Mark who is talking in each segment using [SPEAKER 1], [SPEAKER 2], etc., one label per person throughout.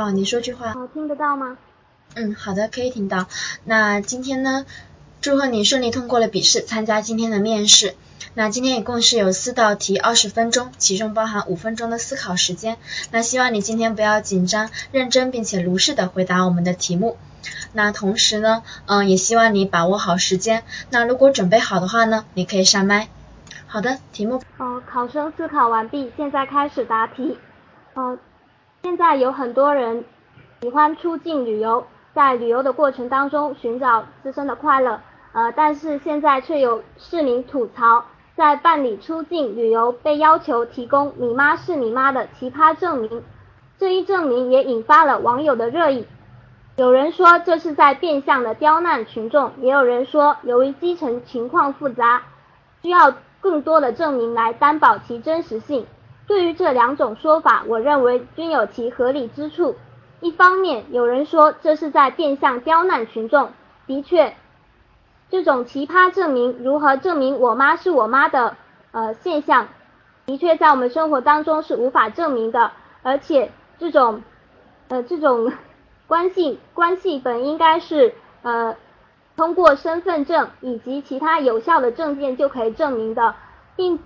[SPEAKER 1] 好，你说句话。
[SPEAKER 2] 好，听得到吗？
[SPEAKER 1] 嗯，好的，可以听到。那今天呢，祝贺你顺利通过了笔试，参加今天的面试。那今天一共是有四道题，二十分钟，其中包含五分钟的思考时间。那希望你今天不要紧张，认真并且如实的回答我们的题目。那同时呢，嗯，也希望你把握好时间。那如果准备好的话呢，你可以上麦。好的，题目。
[SPEAKER 2] 哦，考生思考完毕，现在开始答题。呃，现在有很多人喜欢出境旅游，在旅游的过程当中寻找自身的快乐。呃，但是现在却有市民吐槽。在办理出境旅游被要求提供“你妈是你妈”的奇葩证明，这一证明也引发了网友的热议。有人说这是在变相的刁难群众，也有人说由于基层情况复杂，需要更多的证明来担保其真实性。对于这两种说法，我认为均有其合理之处。一方面，有人说这是在变相刁难群众，的确。这种奇葩证明如何证明我妈是我妈的呃现象，的确在我们生活当中是无法证明的，而且这种呃这种 关系关系本应该是呃通过身份证以及其他有效的证件就可以证明的，并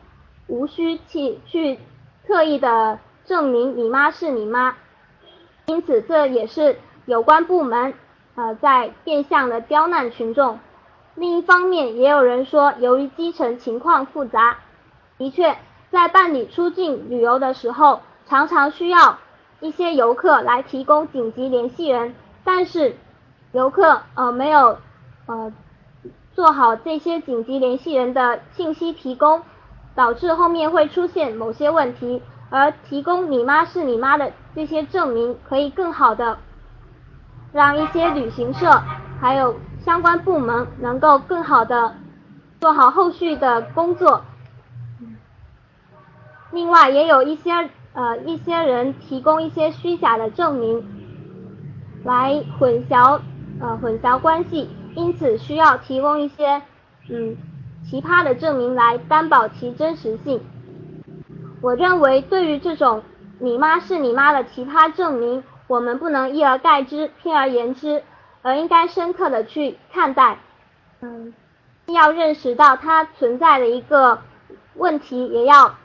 [SPEAKER 2] 无需去去特意的证明你妈是你妈，因此这也是有关部门呃在变相的刁难群众。另一方面，也有人说，由于基层情况复杂，的确，在办理出境旅游的时候，常常需要一些游客来提供紧急联系人，但是游客呃没有呃做好这些紧急联系人的信息提供，导致后面会出现某些问题，而提供你妈是你妈的这些证明，可以更好的让一些旅行社还有。相关部门能够更好的做好后续的工作。另外，也有一些呃一些人提供一些虚假的证明，来混淆呃混淆关系，因此需要提供一些嗯奇葩的证明来担保其真实性。我认为，对于这种你妈是你妈的奇葩证明，我们不能一而概之，偏而言之。而应该深刻的去看待，嗯，要认识到它存在的一个问题，也要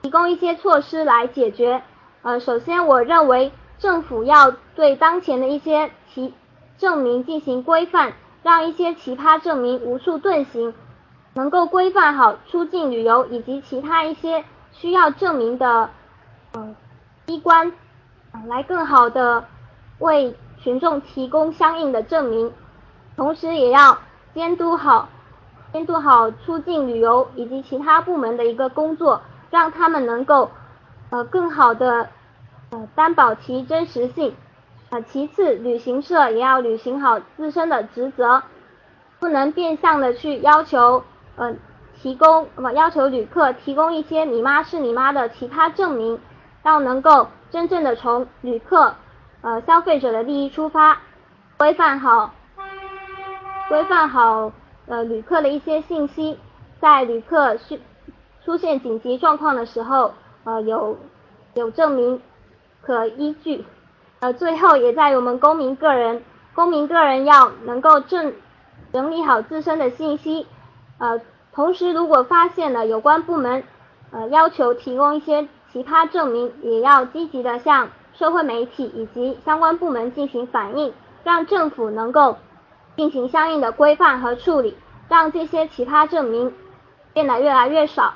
[SPEAKER 2] 提供一些措施来解决。呃，首先我认为政府要对当前的一些奇证明进行规范，让一些奇葩证明无处遁形，能够规范好出境旅游以及其他一些需要证明的嗯机关，来更好的为。群众提供相应的证明，同时也要监督好监督好出境旅游以及其他部门的一个工作，让他们能够呃更好的呃担保其真实性。呃，其次，旅行社也要履行好自身的职责，不能变相的去要求呃提供么要求旅客提供一些你妈是你妈的其他证明，要能够真正的从旅客。呃，消费者的利益出发，规范好，规范好呃旅客的一些信息，在旅客需出现紧急状况的时候，呃有有证明可依据。呃，最后也在我们公民个人，公民个人要能够证整理好自身的信息，呃，同时如果发现了有关部门呃要求提供一些奇葩证明，也要积极的向。社会媒体以及相关部门进行反映，让政府能够进行相应的规范和处理，让这些奇葩证明变得越来越少。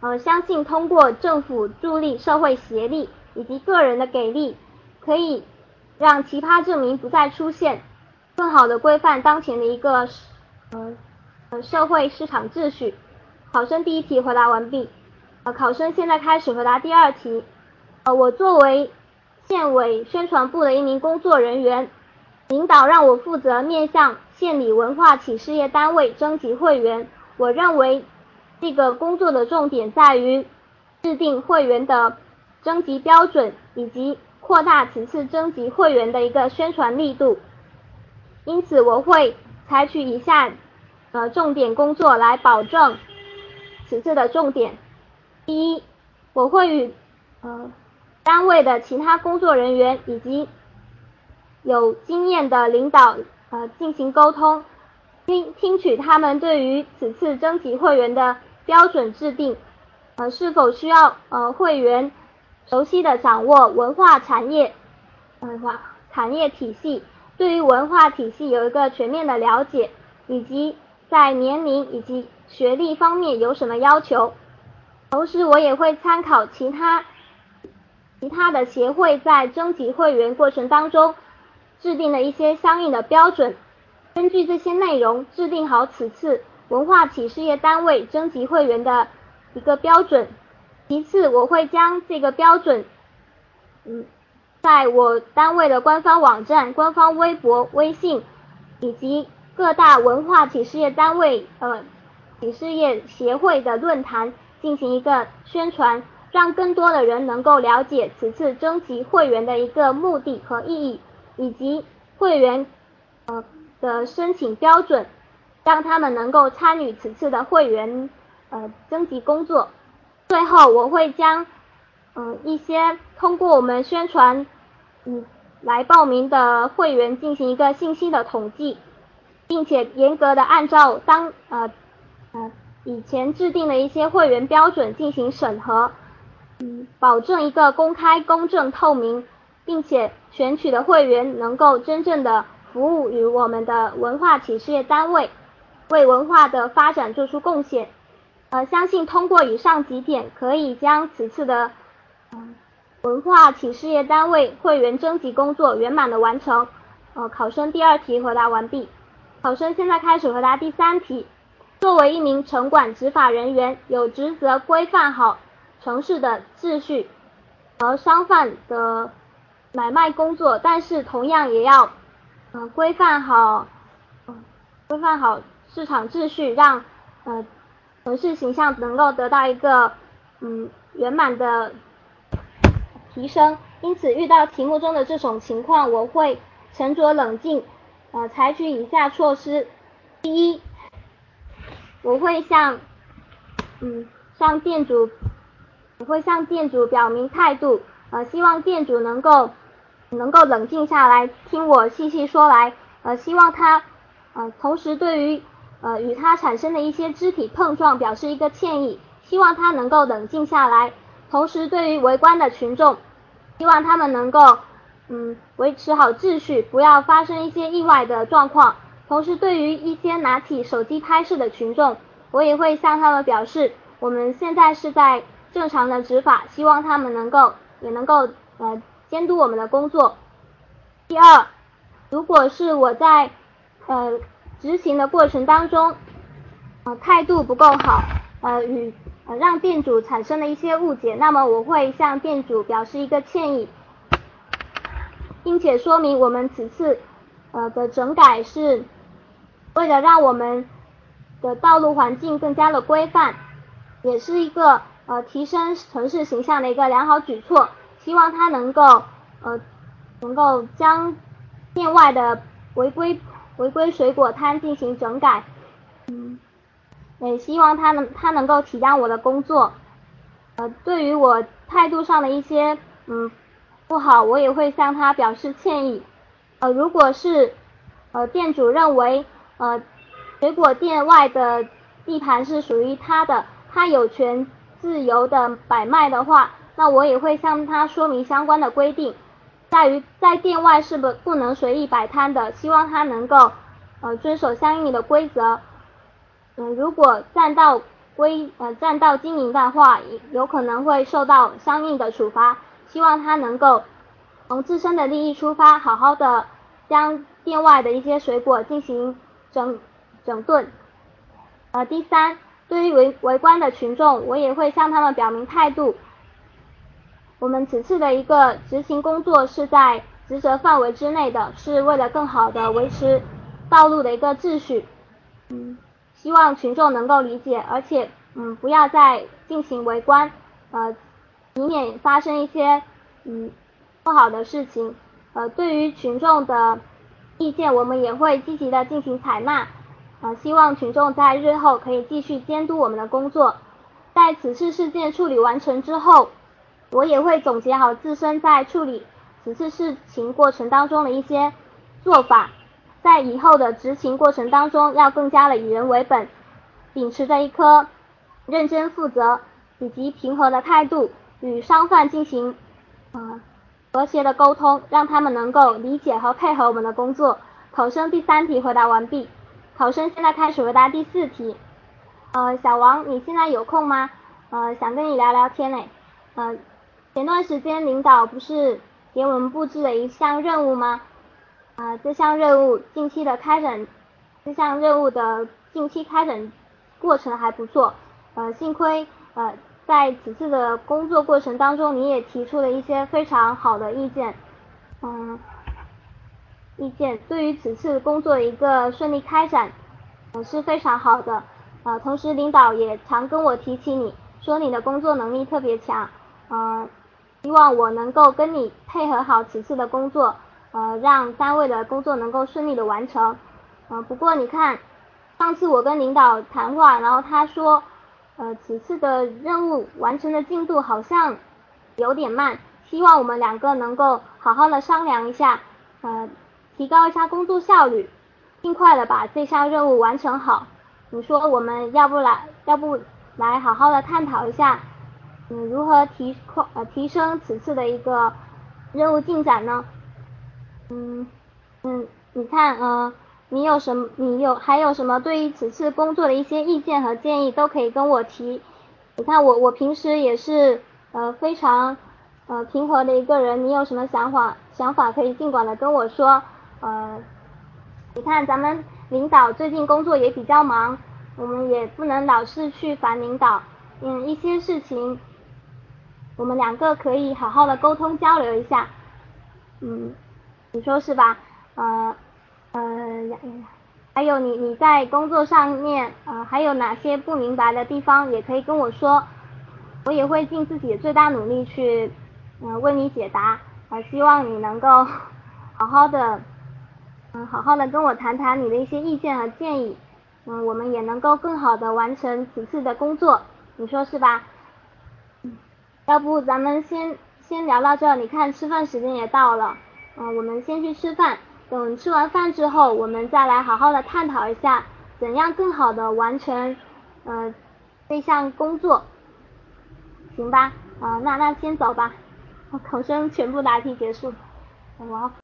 [SPEAKER 2] 呃，相信通过政府助力、社会协力以及个人的给力，可以让奇葩证明不再出现，更好的规范当前的一个呃社会市场秩序。考生第一题回答完毕，呃，考生现在开始回答第二题。呃，我作为县委宣传部的一名工作人员，领导让我负责面向县里文化企事业单位征集会员。我认为这个工作的重点在于制定会员的征集标准，以及扩大此次征集会员的一个宣传力度。因此，我会采取以下呃重点工作来保证此次的重点。第一，我会与呃。单位的其他工作人员以及有经验的领导呃进行沟通，听听取他们对于此次征集会员的标准制定，呃是否需要呃会员熟悉的掌握文化产业文化产业体系，对于文化体系有一个全面的了解，以及在年龄以及学历方面有什么要求。同时，我也会参考其他其他的协会在征集会员过程当中制定的一些相应的标准，根据这些内容制定好此次文化企事业单位征集会员的一个标准。其次，我会将这个标准，嗯，在我单位的官方网站、官方微博、微信以及各大文化企事业单位呃企事业协会的论坛。进行一个宣传，让更多的人能够了解此次征集会员的一个目的和意义，以及会员呃的申请标准，让他们能够参与此次的会员呃征集工作。最后，我会将嗯一些通过我们宣传嗯来报名的会员进行一个信息的统计，并且严格的按照当呃呃。以前制定的一些会员标准进行审核，嗯，保证一个公开、公正、透明，并且选取的会员能够真正的服务于我们的文化企事业单位，为文化的发展做出贡献。呃，相信通过以上几点，可以将此次的嗯文化企事业单位会员征集工作圆满的完成。呃，考生第二题回答完毕，考生现在开始回答第三题。作为一名城管执法人员，有职责规范好城市的秩序和商贩的买卖工作，但是同样也要呃规范好嗯规范好市场秩序，让呃城市形象能够得到一个嗯圆满的提升。因此，遇到题目中的这种情况，我会沉着冷静，呃，采取以下措施：第一。我会向，嗯，向店主，我会向店主表明态度，呃，希望店主能够，能够冷静下来，听我细细说来，呃，希望他，呃，同时对于，呃，与他产生的一些肢体碰撞表示一个歉意，希望他能够冷静下来，同时对于围观的群众，希望他们能够，嗯，维持好秩序，不要发生一些意外的状况。同时，对于一些拿起手机拍摄的群众，我也会向他们表示，我们现在是在正常的执法，希望他们能够也能够呃监督我们的工作。第二，如果是我在呃执行的过程当中，呃态度不够好，呃与呃让店主产生了一些误解，那么我会向店主表示一个歉意，并且说明我们此次呃的整改是。为了让我们的道路环境更加的规范，也是一个呃提升城市形象的一个良好举措。希望它能够呃能够将店外的违规违规水果摊进行整改，嗯，也希望他能他能够体谅我的工作。呃，对于我态度上的一些嗯不好，我也会向他表示歉意。呃，如果是呃店主认为。呃，水果店外的地盘是属于他的，他有权自由的摆卖的话，那我也会向他说明相关的规定，在于在店外是不不能随意摆摊的，希望他能够呃遵守相应的规则。嗯，如果占道规呃占道经营的话，有可能会受到相应的处罚，希望他能够从自身的利益出发，好好的将店外的一些水果进行。整整顿，呃，第三，对于围围观的群众，我也会向他们表明态度。我们此次的一个执行工作是在职责范围之内的，是为了更好的维持道路的一个秩序。嗯，希望群众能够理解，而且嗯，不要再进行围观，呃，以免发生一些嗯不好的事情。呃，对于群众的。意见我们也会积极的进行采纳，呃，希望群众在日后可以继续监督我们的工作。在此次事件处理完成之后，我也会总结好自身在处理此次事情过程当中的一些做法，在以后的执行过程当中要更加的以人为本，秉持着一颗认真负责以及平和的态度，与商贩进行呃和谐的沟通，让他们能够理解和配合我们的工作。考生第三题回答完毕，考生现在开始回答第四题。呃，小王，你现在有空吗？呃，想跟你聊聊天嘞。呃，前段时间领导不是给我们布置了一项任务吗？啊，这项任务近期的开展，这项任务的近期开展过程还不错。呃，幸亏呃在此次的工作过程当中，你也提出了一些非常好的意见，嗯，意见对于此次工作一个顺利开展，呃是非常好的。呃，同时领导也常跟我提起你，说你的工作能力特别强，呃，希望我能够跟你配合好此次的工作，呃，让单位的工作能够顺利的完成。呃，不过你看，上次我跟领导谈话，然后他说，呃，此次的任务完成的进度好像有点慢，希望我们两个能够好好的商量一下，呃，提高一下工作效率，尽快的把这项任务完成好。你说我们要不来，要不来好好的探讨一下，嗯，如何提快呃提升此次的一个任务进展呢？嗯嗯，你看呃，你有什么你有还有什么对于此次工作的一些意见和建议都可以跟我提。你看我我平时也是呃非常呃平和的一个人，你有什么想法想法可以尽管的跟我说。呃，你看咱们。领导最近工作也比较忙，我们也不能老是去烦领导。嗯，一些事情我们两个可以好好的沟通交流一下。嗯，你说是吧？呃呃，还有你你在工作上面呃还有哪些不明白的地方也可以跟我说，我也会尽自己最大努力去嗯为你解答。呃，希望你能够好好的。嗯，好好的跟我谈谈你的一些意见和建议，嗯，我们也能够更好的完成此次的工作，你说是吧？要不咱们先先聊到这，你看吃饭时间也到了，嗯，我们先去吃饭，等吃完饭之后，我们再来好好的探讨一下，怎样更好的完成呃这项工作，行吧？啊，那那先走吧，考生全部答题结束，我。